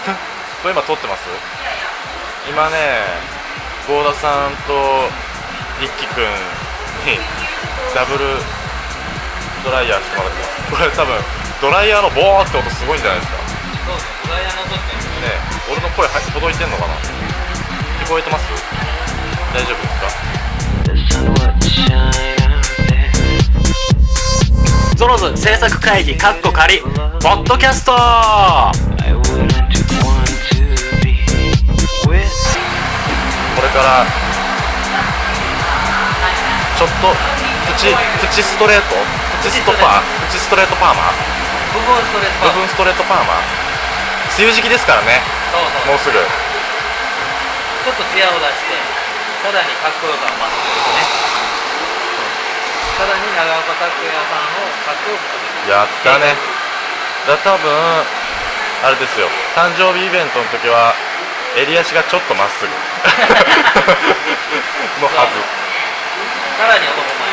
これ今撮ってます？今ね郷田さんと一輝くんにダブルドライヤーしてもらってます。これ多分ドライヤーのボーって音すごいんじゃないですか。そうそうドライヤーの音ってね。俺の声は届いてんのかな？聞こえてます？大丈夫ですか？ゾロズ制作会議カッコ仮ポッドキャストこれからちょっとプチプチストレート？プチストパー？プチストレート。パーマ部分ストレート部分ストレートパーマ梅雨時期ですからね。もうすぐ。ちょっと艶を出してさらにかっこよさを増すというね。さらに長岡拓也さんをかっこよくする。やったね。だ多分あれですよ。誕生日イベントの時は襟足がちょっとまっすぐ。のはず。さらに男前。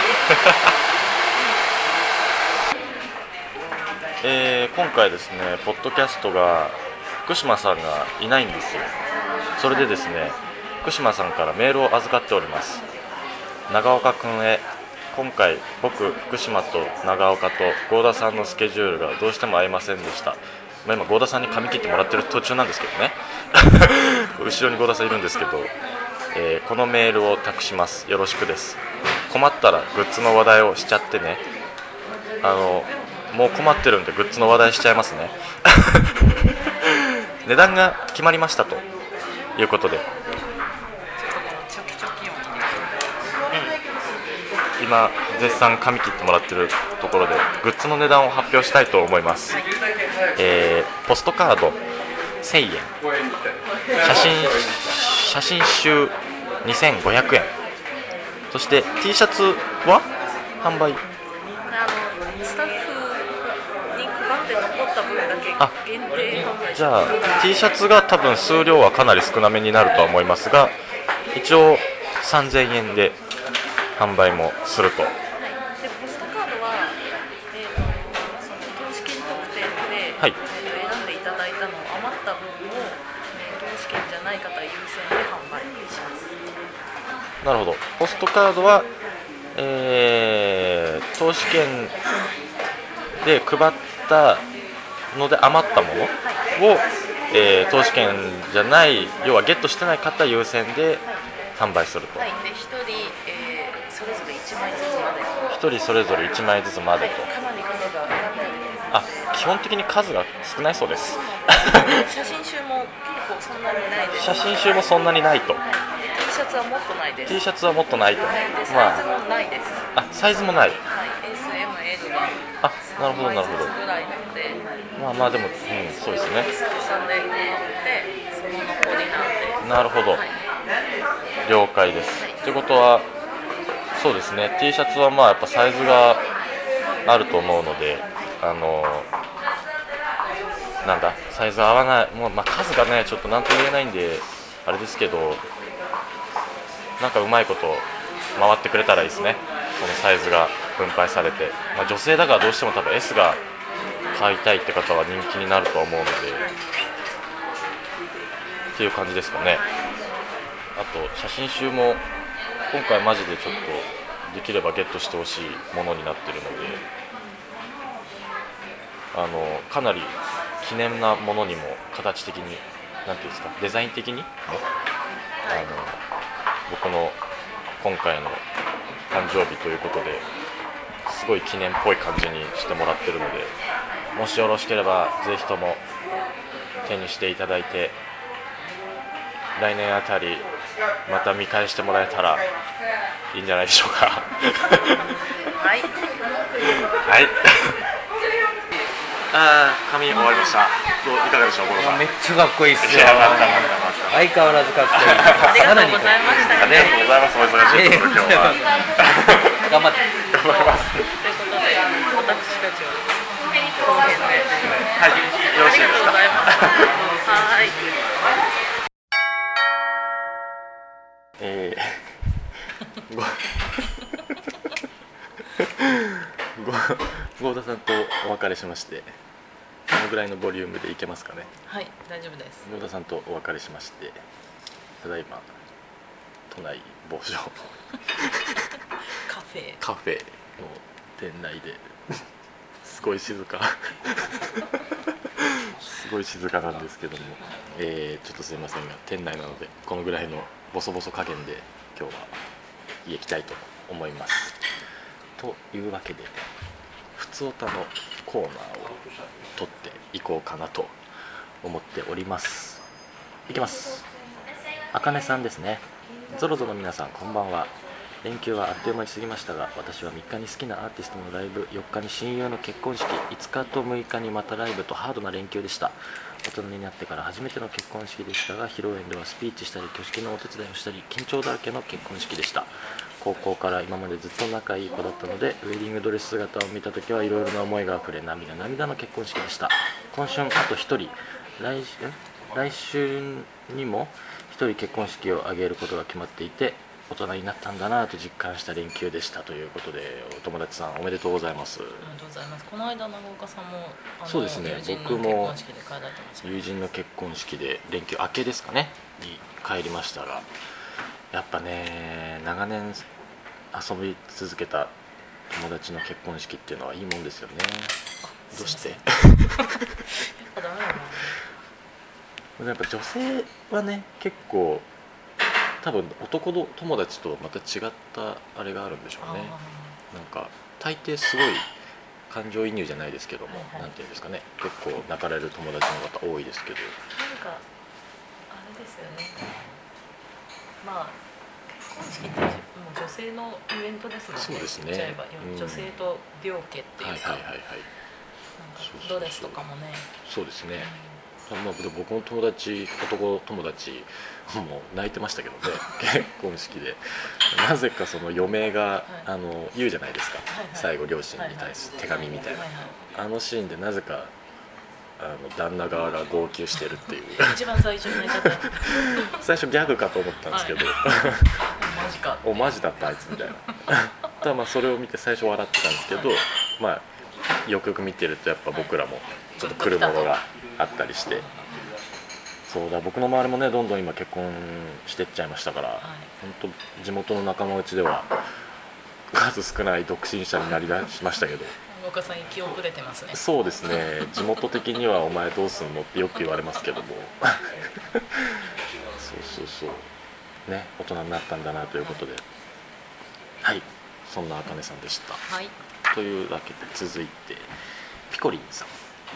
えー今回ですねポッドキャストが福島さんがいないんですよ。それでですね福島さんからメールを預かっております。長岡くんへ。今回僕福島と長岡と合田さんのスケジュールがどうしても合いませんでした、まあ、今合田さんに髪切ってもらってる途中なんですけどね。後ろに合田さんいるんですけど、えーこのメールを託します。よろしくです。困ったらグッズの話題をしちゃってね。あのもう困ってるんでグッズの話題しちゃいますね。値段が決まりましたと。いうことで。今絶賛髪切ってもらってるところでグッズの値段を発表したいと思います、えーポストカード1000円。写真写真集2500円。そして T シャツは？販売。スタッフに配って残った分だあけ限定販売じゃあ T シャツが多分数量はかなり少なめになるとは思いますが一応3000円で販売もするとはい、でポストカードは、えー、とその投資券特典で、はいえー選んでいただいたのを余った分を、えー投資券じゃない方優先で販売します。なるほど。ポストカードは、えー投資券で配ったので余ったものを、えー投資券じゃない要はゲットしてない方優先で販売すると、はい、で1人、えーそれぞれ1枚ずつまで、は1人それぞれ1枚ずつまでい、とあ基本的に数が少ないそうです。写真集も結構そんなにないです。写真集もそんなにないと。はい、シャツはもっとないです。T シャツはもっとないと。サイズまもないです。ああサイズもない。はい、S、M、L があなるほどなるほど。3ぐらいなので、まあまあでも、うん、そうですね。さんでその残りなんで。なるほど。はい、了解です。ってことはそうですね。T シャツはまあやっぱサイズがあると思うのであのなんだサイズ合わない。もう、まあ、数がねちょっと何とも言えないんであれですけどなんかうまいこと回ってくれたらいいですね。そのサイズが分配されて、まあ、女性だからどうしても多分 S が買いたいって方は人気になると思うので。っていう感じですかね。あと写真集も今回マジでちょっとできればゲットしてほしいものになってるので。あのかなり記念なものにも形的になんていうんですかデザイン的にねあの僕の今回の誕生日ということですごい記念っぽい感じにしてもらってるのでもしよろしければぜひとも手にしていただいて来年あたりまた見返してもらえたらいいんじゃないでしょうか。はい、はい。あー髪終わりました。どういかがでしょうめっちゃかっこいいっすいやまたまたまた相変わらずかっこいい。ありがとうございました。ありがとうございます。お忙しいところ今日は頑張って。頑張りますということで、私たちははいよろしいです。はい。えー、ごご郷田さんとお別れしましてのぐらいのボリュームでいけますかね。はい大丈夫です。野田さんとお別れしましてただいま都内某所。カフェ。カフェの店内ですごい静か。すごい静かなんですけども、えーちょっとすいませんが店内なのでこのぐらいのボソボソ加減で今日は家行きたいと思います。というわけでふつおたのコーナーをこうかなと思っております。いきます。あかねさんですね。ゾロゾロ皆さんこんばんは。連休はあっという間に過ぎましたが私は3日に好きなアーティストのライブ4日に親友の結婚式5日と6日にまたライブとハードな連休でした。大人になってから初めての結婚式でしたが披露宴ではスピーチしたり挙式のお手伝いをしたり緊張だらけの結婚式でした。高校から今までずっと仲いい子だったのでウェディングドレス姿を見た時はいろいろな思いがあふれ涙涙の結婚式でした。今春あと1人来来週にも1人結婚式を挙げることが決まっていて大人になったんだなと実感した連休でしたということでお友達さんおめでとうございます。ありがとうございます。この間長岡さんもそうですね僕も友人の結婚式で連休明けですかね。に帰りましたがやっぱね長年遊び続けた友達の結婚式っていうのはいいもんですよねどうして？やっぱ女性はね結構多分男の友達とまた違ったあれがあるんでしょうね。なんか大抵すごい感情移入じゃないですけども、はいはい。なんていうんですかね。結構泣かれる友達の方多いですけど。なんかあれですよね。まあ結婚式ってもう女性のイベントですもんね。そうですね。言っちゃえば。うん。女性と両家っていうか、はいはいはいはいドレスとかもね。そうですね、まあ、で僕の友達男友達もう泣いてましたけどね。結婚式で。なぜかその余命が、い。あの言うじゃないですか、はいはい。最後両親に対して手紙みたいな、はいはい。あのシーンでなぜかあの旦那側が号泣してるっていう。一番最初 最初ギャグかと思ったんですけど、マジか。おマジだったあいつみたいな。ただまあそれを見て最初笑ってたんですけど、まあよくよく見てるとやっぱ僕らもちょっと来るものがあったりして。そうだ僕の周りもねどんどん今結婚してっちゃいましたから、はい。本当地元の仲間内では数少ない独身者になりだしましたけど。さん遅れてますね。そうですね。地元的には「お前どうすんの?」ってよく言われますけども。そうそうそう。ね大人になったんだなということで。はい。そんなあかねさんでした。はいというわけで続いてピコリンさん。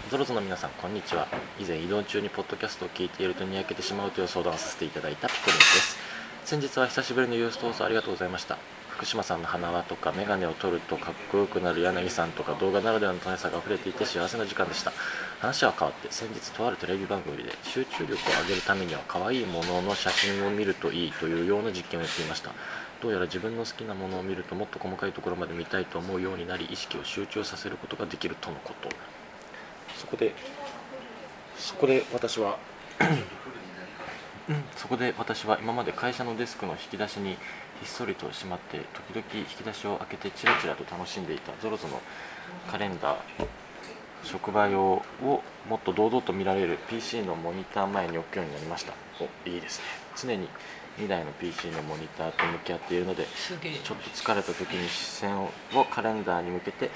ゾロゾの皆さんこんにちは。以前移動中にポッドキャストを聞いているとにやけてしまうという相談をさせていただいたピコリンです。先日は久しぶりのユースト放送ありがとうございました。福島さんの花輪とか眼鏡を取るとかっこよくなる柳さんとか動画ならではの楽しさが溢れていて幸せな時間でした。話は変わって先日とあるテレビ番組で集中力を上げるためには可愛いものの写真を見るといいというような実験をしていました。どうやら自分の好きなものを見るともっと細かいところまで見たいと思うようになり意識を集中させることができるとのこと。そこでそこで私はそこで私は今まで会社のデスクの引き出しにひっそりとしまって時々引き出しを開けてチラチラと楽しんでいた。ゾロゾのカレンダー職場用をもっと堂々と見られる PC のモニター前に置くようになりました。おいいですね。常に2台の PC のモニターと向き合っているのでちょっと疲れた時に視線をカレンダーに向けて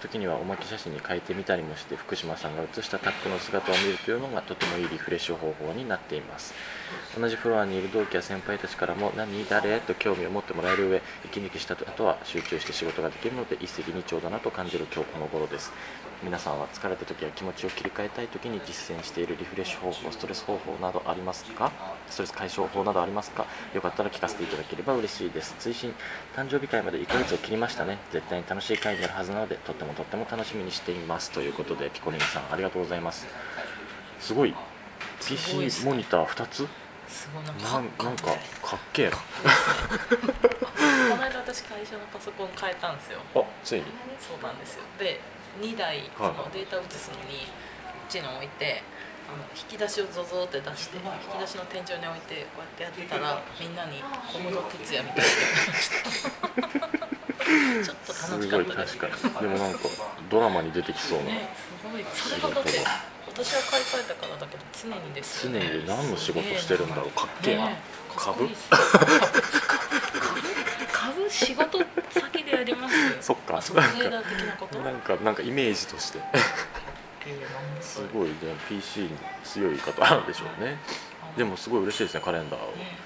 時にはおまけ写真に変えてみたりもして福島さんが写したタックの姿を見るというのがとてもいいリフレッシュ方法になっています。同じフロアにいる同期や先輩たちからも何誰？と興味を持ってもらえる上息抜きした後は集中して仕事ができるので一石二鳥だなと感じる今日この頃です皆さんは疲れた時や気持ちを切り替えたい時に実践しているリフレッシュ方法ストレス方法などありますか？ストレス解消法などありますか？よかったら聞かせていただければ嬉しいです。追伸誕生日会まで1ヶ月を切りましたね。絶対に楽しい会になるはずなのでとってもとっても楽しみにしています。ということでピコリンさんありがとうございます。すごい。PC モニター2つ？すごいなんかなんなんかかっけえ。なこの間私会社のパソコン変えたんですよ。あついに。そうなんですよ。で2台そのデータを移すのにうちに置いてあの引き出しをゾゾって出して引き出しの天井に置いてこうやってやってたらみんなに小室哲哉みたいに言われましたちょっとす楽しかごいったです確かに。でもなんかドラマに出てきそうな。ねすごいそれがだって私は買い替えたからだけど常にですね。に何の仕事してるんだろう。かっけえな。ね 株？株？株？仕事ります。そっか。あソフトウェア的なこと？なんかなんかイメージとして。すごいね PC に強い方なんでしょうね。でもすごい嬉しいですねカレンダーを。ね。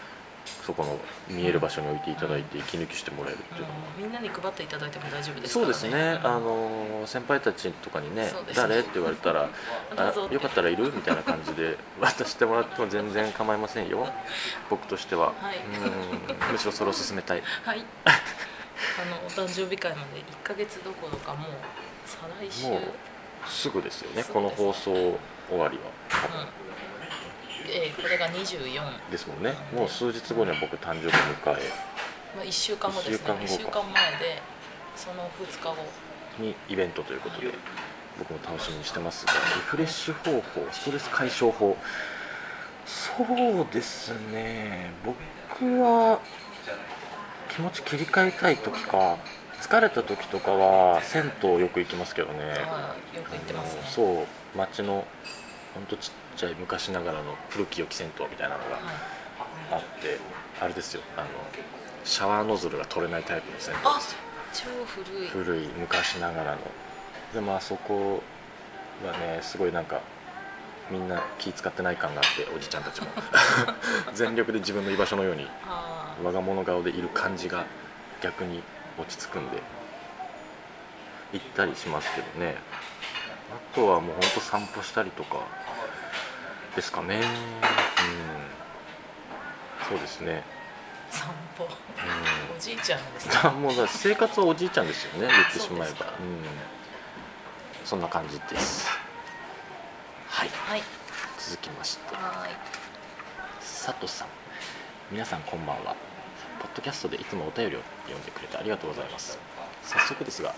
そこの見える場所に置いていただいて息抜きしてもらえるっていうのは。うんみんなに配っていただいても大丈夫ですそうですね、あの先輩たちとかにね誰？って言われたら あよかったらいる？みたいな感じで渡してもらっても全然構いませんよ。僕としては、はい。うん。むしろそれを進めたい。はい。あのお誕生日会まで1ヶ月どころかもう再来週。もうすぐですよねそうです。この放送終わりは。うん。えーこれが24、まですもんね。もう数日後には僕誕生日迎え。あ、1週間後ですね。一週間後か。1週間前でその2日後。にイベントということで僕も楽しみにしてますがリフレッシュ方法ストレス解消法。そうですね。僕は気持ち切り替えたい時か疲れた時とかは銭湯よく行きますけどね。あーよく言ってますね。あのそう町のほんとちっちゃい昔ながらの古き良き銭湯みたいなのがはい。あってあれですよ。あのシャワーノズルが取れないタイプの銭湯あです。よ超古い。古い昔ながらの。でもあそこはねすごいなんかみんな気使ってない感があっておじちゃんたちも。全力で自分の居場所のようにあ我が物顔でいる感じが逆に落ち着くんで行ったりしますけどね。あとはもうほんと散歩したりとかですかね。うん。そうですね。ー散歩。うん。おじいちゃんですねあもう生活はおじいちゃんですよね言ってしまえば。うん。そんな感じですはい。はい。続きまして。は佐藤さん。皆さんこんばんは。ポッドキャストでいつもお便りを読んでくれてありがとうございます。早速ですが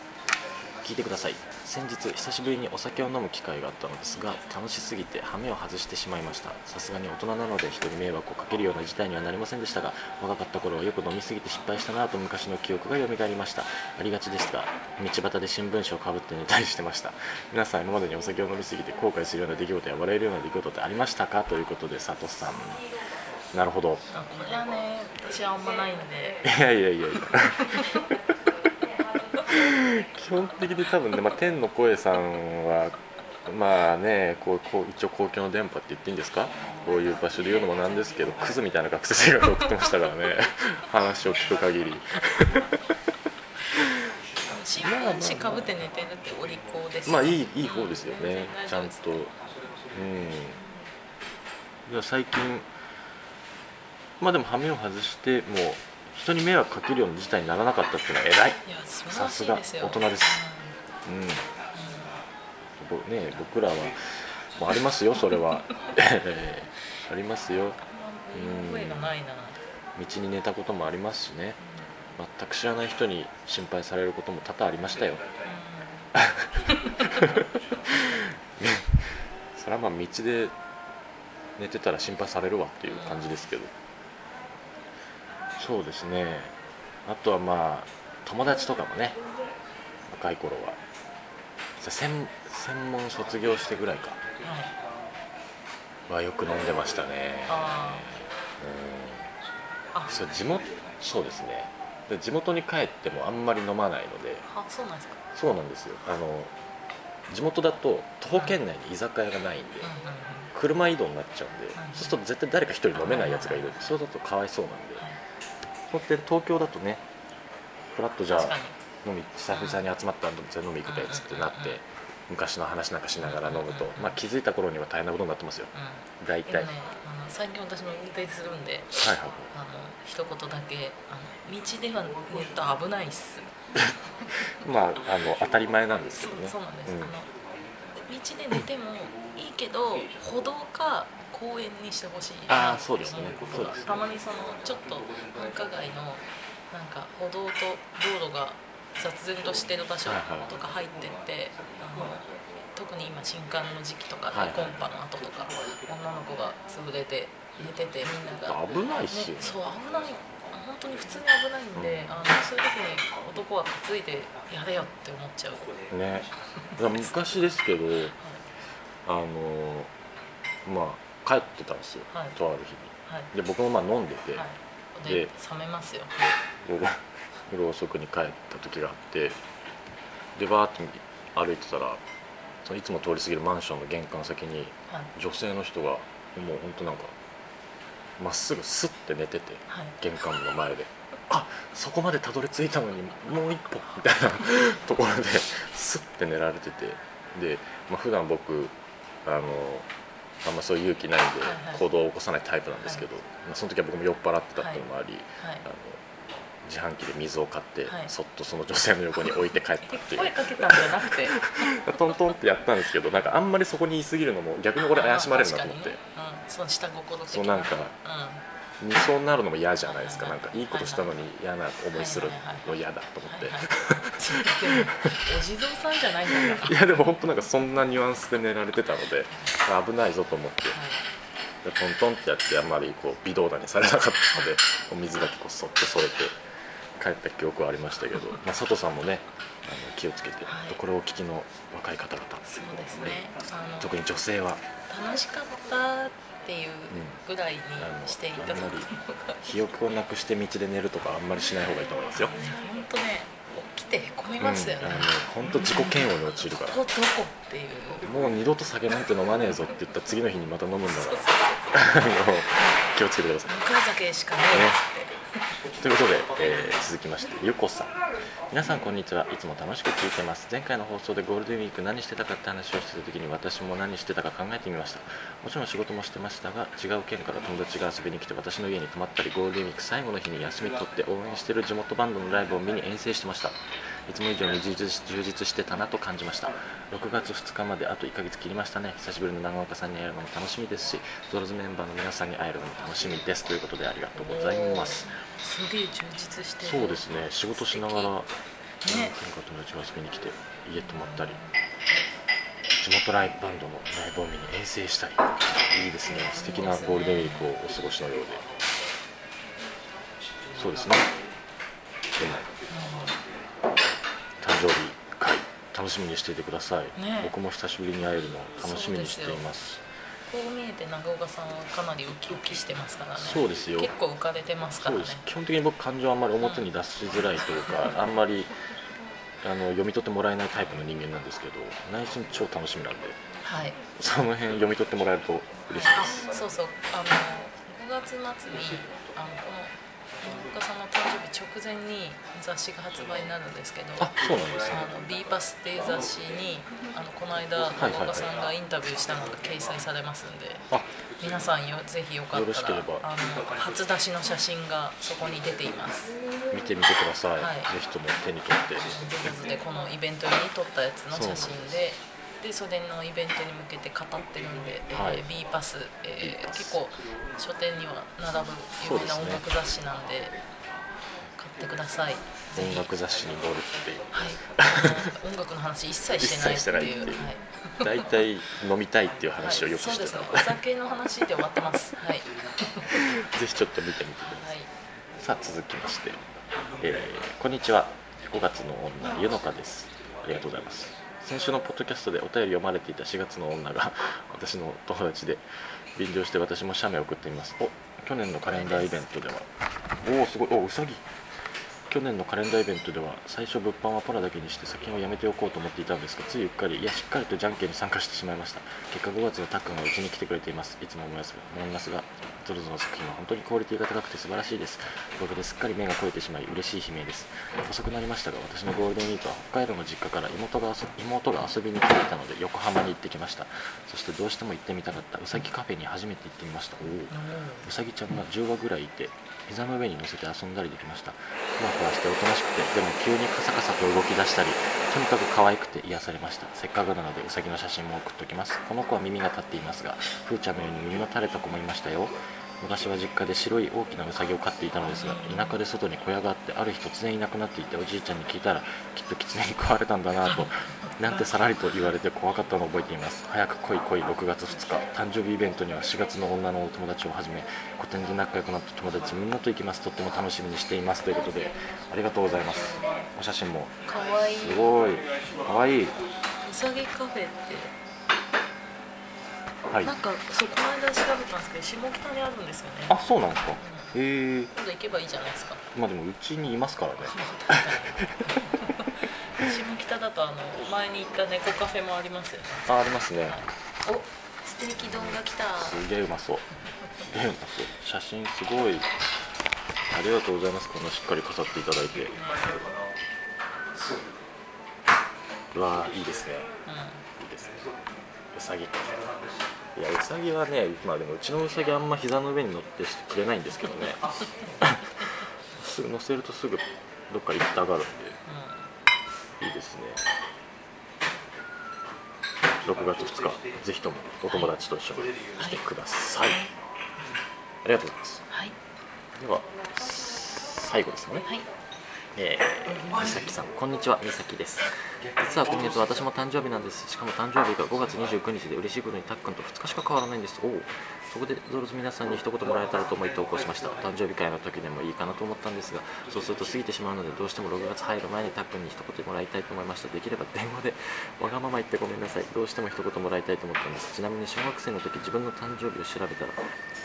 聞いてください。先日久しぶりにお酒を飲む機会があったのですが楽しすぎて羽目を外してしまいました。さすがに大人なので人に迷惑をかけるような事態にはなりませんでしたが若かった頃はよく飲みすぎて失敗したなと昔の記憶が蘇りました。ありがちですが道端で新聞紙をかぶって寝たりしてました。皆さん今までにお酒を飲みすぎて後悔するような出来事や笑えるような出来事ってありましたか？ということで佐藤さん。なるほど。ね私はあんまないんで。いやいやいやいや 基本的に多分ね、まあ、天の声さんはまあねこうこう一応公共の電波って言っていいんですか？こういう場所で言うのもなんですけどクズみたいな学生生活を送ってましたからね。話を聞く限り。新聞紙かぶって寝てるってお利口ですまあいいいい方ですよね。うんちゃんと。うん。いや最近まあでも羽目を外してもう人に迷惑かけるような事態にならなかったっていうのは偉い。さすが大人です。うん。ぼね、僕らはもうありますよそれは。え ーありますよ。うん。道に寝たこともありますしね。全く知らない人に心配されることも多々ありましたよ。それはまあ道で寝てたら心配されるわっていう感じですけどそうですね。あとはまあ友達とかもね若い頃は。専専門卒業してぐらいか。はよく飲んでましたね。あうん。あ。そう地元そうですね。で地元に帰ってもあんまり飲まないので。あそうなんですか。そうなんですよ。あの地元だと徒歩圏内に居酒屋がないんで車移動になっちゃうんではいそうすると絶対誰か一人飲めないやつがいる。そうだとかわいそうなんで。はいこって東京だとねフラッとじゃあに。飲み久々に集まったんでじゃあ飲み行くべっつってなってうんうんうん昔の話なんかしながら飲むと。うんうんうん。まあ気づいた頃には大変なことになってますよ。うん。大体。ねあの最近私も運転するんではいあの一言だけあの道では寝ると危ないっす。まああの当たり前なんですけどね。そうなんです、うん。あの道で寝てもいいけど歩道か公園にしてほしいあーそうですね。そうですたまにそのちょっと繁華街のなんか歩道と道路が雑然としてる場所はいはいとか入ってって、あの特に今新刊の時期とかではいはい。コンパの後とか女の子が潰れて寝ててみんなが。危ないっすよね、そう危ない、本当に普通に危ないんで、あのそういう時に男は担いでやれよって思っちゃう。ね。昔ですけどあのまあ帰ってたんですよ、はい。とある日に。はい。で僕もまあ飲んでて、はい。でで冷めますよ。夜夜遅くに帰った時があってでバーって歩いてたらそのいつも通り過ぎるマンションの玄関先にはい。女性の人がもう本当なんかまっすぐスッて寝ててはい。玄関の前で。あそこまでたどり着いたのにもう一歩みたいな ところでスッて寝られてて。で、まあ普段僕あのあんまそういう勇気ないんで行動を起こさないタイプなんですけど、まあその時は僕も酔っ払ってたっていうのもあり、はいあの自販機で水を買って、はい。そっとその女性の横に置いて帰ったっていう。声かけたんじゃなくて。トントンってやったんですけどなんかあんまりそこに言い過ぎるのも逆に俺怪しまれるなと思って、うん、その下心的そうなんかうん見そうになるのも嫌じゃないですか、なんかいいことしたのに嫌な思いするの嫌だと思って、お地蔵さんじゃないんだからいやでも本当なんかそんなニュアンスで寝られてたので危ないぞと思って。でトントンってやってあんまりこう微動だにされなかったのでお水だけこうそっと添えて帰った記憶はありましたけど、まあ、佐藤さんもねあの気をつけて、はい。これをお聞きの若い方々そうですね。あの特に女性は。楽しかったっていうぐらいにしていただくのが、記憶をなくして道で寝るとかあんまりしない方がいいと思いますよ、本当ね起きてへこみますよね、うん、自己嫌悪に陥るから。ここどこっていう。もう二度と酒なんて飲まねえぞって言った次の日にまた飲むんだから。気をつけてください。向かい酒しかねえっつって ということで、えー続きましてゆこさん。皆さんこんにちは。いつも楽しく聞いてます。前回の放送でゴールデンウィーク何してたかって話をしてた時に私も何してたか考えてみました。もちろん仕事もしてましたが違う県から友達が遊びに来て私の家に泊まったりゴールデンウィーク最後の日に休み取って応援してる地元バンドのライブを見に遠征してました。いつも以上に充実してたなと感じました。6月2日まであと1ヶ月切りましたね。久しぶりの長岡さんに会えるのも楽しみですしドロズメンバーの皆さんに会えるのも楽しみです。ということでありがとうございます。すげえ充実してる。そうですね。仕事しながら何か友達が遊びに来て家泊まったり地元ライブバンドのライブを見に遠征したり。いいですね。素敵なゴールデンウィークをお過ごしのようで。そうですね。でも誕生日会楽しみにしていてください、ね。僕も久しぶりに会えるのを楽しみにしています。こう見えて長岡さんはかなりウキウキしてますからね。そうですよ。結構浮かれてますからね。基本的に僕感情あんまり表に出しづらいというか、あんまりあの読み取ってもらえないタイプの人間なんですけど内心超楽しみなんで。はい。その辺読み取ってもらえると嬉しいです。そうそう。あの5月末にあのこの長岡さんの誕生日直前に雑誌が発売になるんですけどあそうなんですね。あの B パスっていう雑誌にあのこの間岡さんがインタビューしたのが掲載されますんであ。皆さんよぜひよかったらあの初出しの写真がそこに出ています。見てみてください、はい。ぜひとも手に取って。上手でこのイベント用に撮ったやつの写真ででそれのイベントに向けて語ってるんで、はい。A ー B パス、えー結構書店には並ぶ有名な音楽雑誌なんで買ってください。音楽雑誌に載るっていう。はい。音楽の話一切してないっていう。一切してないいう。はい。大体飲みたいっていう話をよくはい、してそうたので、ですね。お酒の話で終わってます。はい、ぜひちょっと見てみてください。はい、さあ続きまして、えーこんにちは。5月の女ゆのかです。ありがとうございます先週のポッドキャストでお便り読まれていた4月の女が私の友達で便乗して私も写メを送ってみます。お去年のカレンダーイベントでは。おおすごい。おうさぎ去年のカレンダーイベントでは最初物販はパラだけにして作品をやめておこうと思っていたんですがついうっかりいやしっかりとじゃんけんに参加してしまいました。結果5月のタックンがうちに来てくれています。いつも思います思いますが。ゾロゾロの作品は本当にクオリティが高くて素晴らしいです。おかげですっかり目が肥えてしまい嬉しい悲鳴です。遅くなりましたが私のゴールデンウィークは北海道の実家から妹が遊妹が遊びに来ていたので横浜に行ってきました。そしてどうしても行ってみたかった。うさぎカフェに初めて行ってみました。うさぎちゃんが10羽ぐらいいて膝の上に乗せて遊んだりできました。ふわふわしておとなしくてでも急にカサカサと動き出したりとにかく可愛くて癒されました。せっかくなのでウサギの写真も送っておきます。この子は耳が立っていますがふーちゃんのように耳の垂れた子もいましたよ。昔は実家で白い大きなウサギを飼っていたのですが田舎で外に小屋があってある日突然いなくなっていておじいちゃんに聞いたらきっと狐に食われたんだなと なんてさらりと言われて怖かったのを覚えています。早く来い来い6月2日。誕生日イベントには4月の女のお友達をはじめ個展で仲良くなった友達みんなと行きます。とっても楽しみにしています。ということでありがとうございます。お写真も。かわいい。すごい。かわいい。うさぎカフェってはい。なんかそうこの間調べたんですけど下北にあるんですよね。あそうなんですか？へえ今度行けばいいじゃないですか。まあでもうちにいますからね。下北だとあの前に行った猫カフェもありますよね。あありますね。おステーキ丼が来た。すげえうまそう。すげえうまそう。写真すごい。ありがとうございます。こんなしっかり飾っていただいて。うわーいいですね。ういいですね。うさぎカフェいやうさぎはねまあでもうちのうさぎあんま膝の上に乗ってくれないんですけどね。すぐ 乗せるとすぐどっか行きたがるんで。いいですね。6月2日ぜひともお友達と一緒に来てください、ありがとうございます。んはい。では最後ですかね。はいえー、美咲さんこんにちはみさきです。実は今月私も誕生日なんです。しかも誕生日が5月29日で嬉しいことにたっくんと2日しか変わらないんです。おおそこでゾロズ皆さんに一言もらえたらと思い投稿しました。誕生日会の時でもいいかなと思ったんですがそうすると過ぎてしまうのでどうしても6月入る前にたっくんに一言もらいたいと思いました。できれば電話でわがまま言ってごめんなさい。どうしても一言もらいたいと思ったんです。ちなみに小学生の時自分の誕生日を調べたら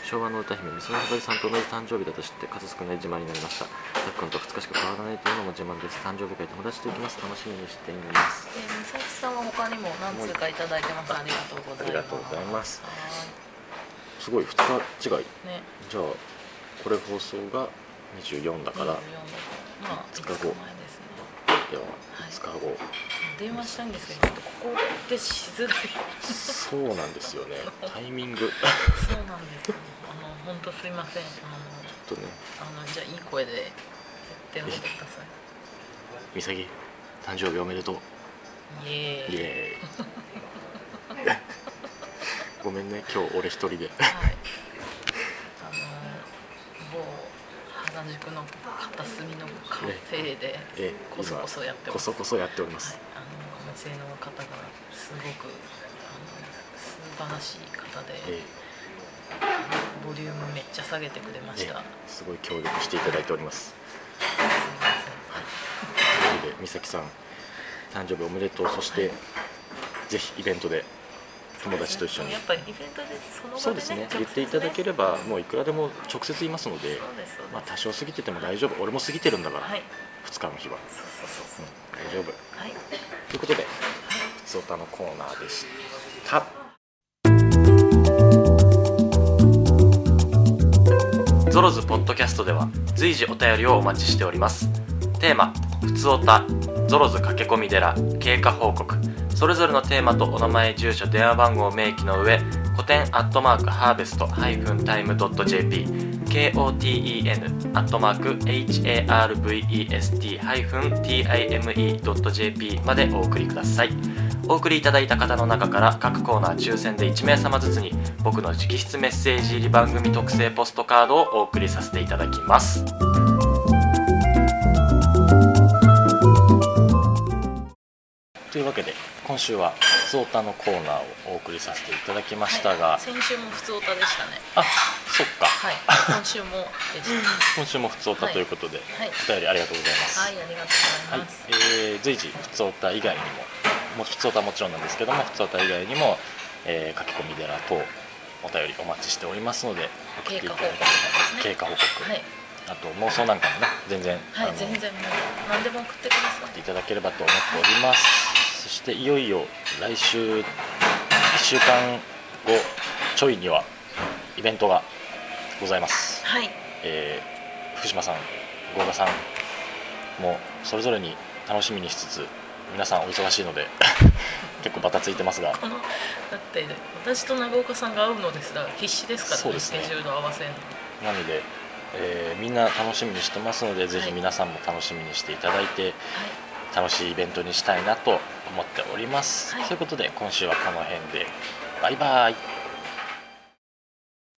昭和の歌姫美空ひばりさんと同じ誕生日だと知って数少ない自慢になりました。たっくんと2日しか変わらないというのも自慢です。誕生日会友達と行きます。楽しみにしています。えー、美咲さんは他にも何通かいただいてます。ありがとうございますすごい2日違い。ね。じゃあこれ放送が24だから、24まあ5 5日後ね。い。2日後、電話したいんですけどちょっとここでしづらい。そうなんですよね。タイミング。そうなんですよ。あの本当すいません。あとね。のあのじゃあいい声で言ってみてくださ美咲誕生日おめでとう。いイエーイ。イエーイ ごめんね今日俺一人で。はい。あの某原宿の片隅のカフェでえこそこそやってこます。そこそやっております、はい、あの女性の方がすごくあの素晴らしい方で、えボリュームめっちゃ下げてくれまええした、えすごい協力していただいております。すみません、ということで美咲さん誕生日おめでとう。そして、ぜひイベントで友達と一緒に。やっぱりイベントでそのね、そうですね。言っていただければもういくらでも直接言いますのでまあ多少過ぎてても大丈夫。俺も過ぎてるんだから、はい。2日の日は、大丈夫。はい。ということで「ふつおた」のコーナーでした。ゾロズポッドキャストでは随時お便りをお待ちしております。テーマ「ふつおた」「ゾロズ駆け込み寺」「経過報告」それぞれのテーマとお名前住所電話番号を明記の上古典アットマークハーベストハイフンタイムドット JP KOTEN アットマーク HARVEST ハイフン TIME ドット JP までお送りください。お送りいただいた方の中から各コーナー抽選で1名様ずつに僕の直筆メッセージ入り番組特製ポストカードをお送りさせていただきます。というわけで今週は「ふつおた」のコーナーをお送りさせていただきましたが、はい、先週も普通歌でしたね。あそっか、はい今週もでした。今週も「ふつおた」ということで、はい。お便りありがとうございます、はいありがとうござはいいます、えー随時「ふつおた」以外にももふつおたはもちろんなんですけども「ふつおた」以外にも、えー書き込み寺等お便りお待ちしておりますので送っていただければ経過報告ですね。経過報告、はい。あと妄想なんかもね全然、はい全然もう何でも送ってください。いただければと思っておりますそしていよいよ来週1週間後ちょいにはイベントがございます、はい。えー福島さん郷田さんもそれぞれに楽しみにしつつ皆さんお忙しいので 結構バタついてますが。だって私と長岡さんが会うのですら必死ですからそうですね。スケジュール合わせるの。なので、えーみんな楽しみにしてますのでぜひ皆さんも楽しみにしていただいて、楽しいイベントにしたいなと思っております、はい。ということで今週はこの辺で。バイバイ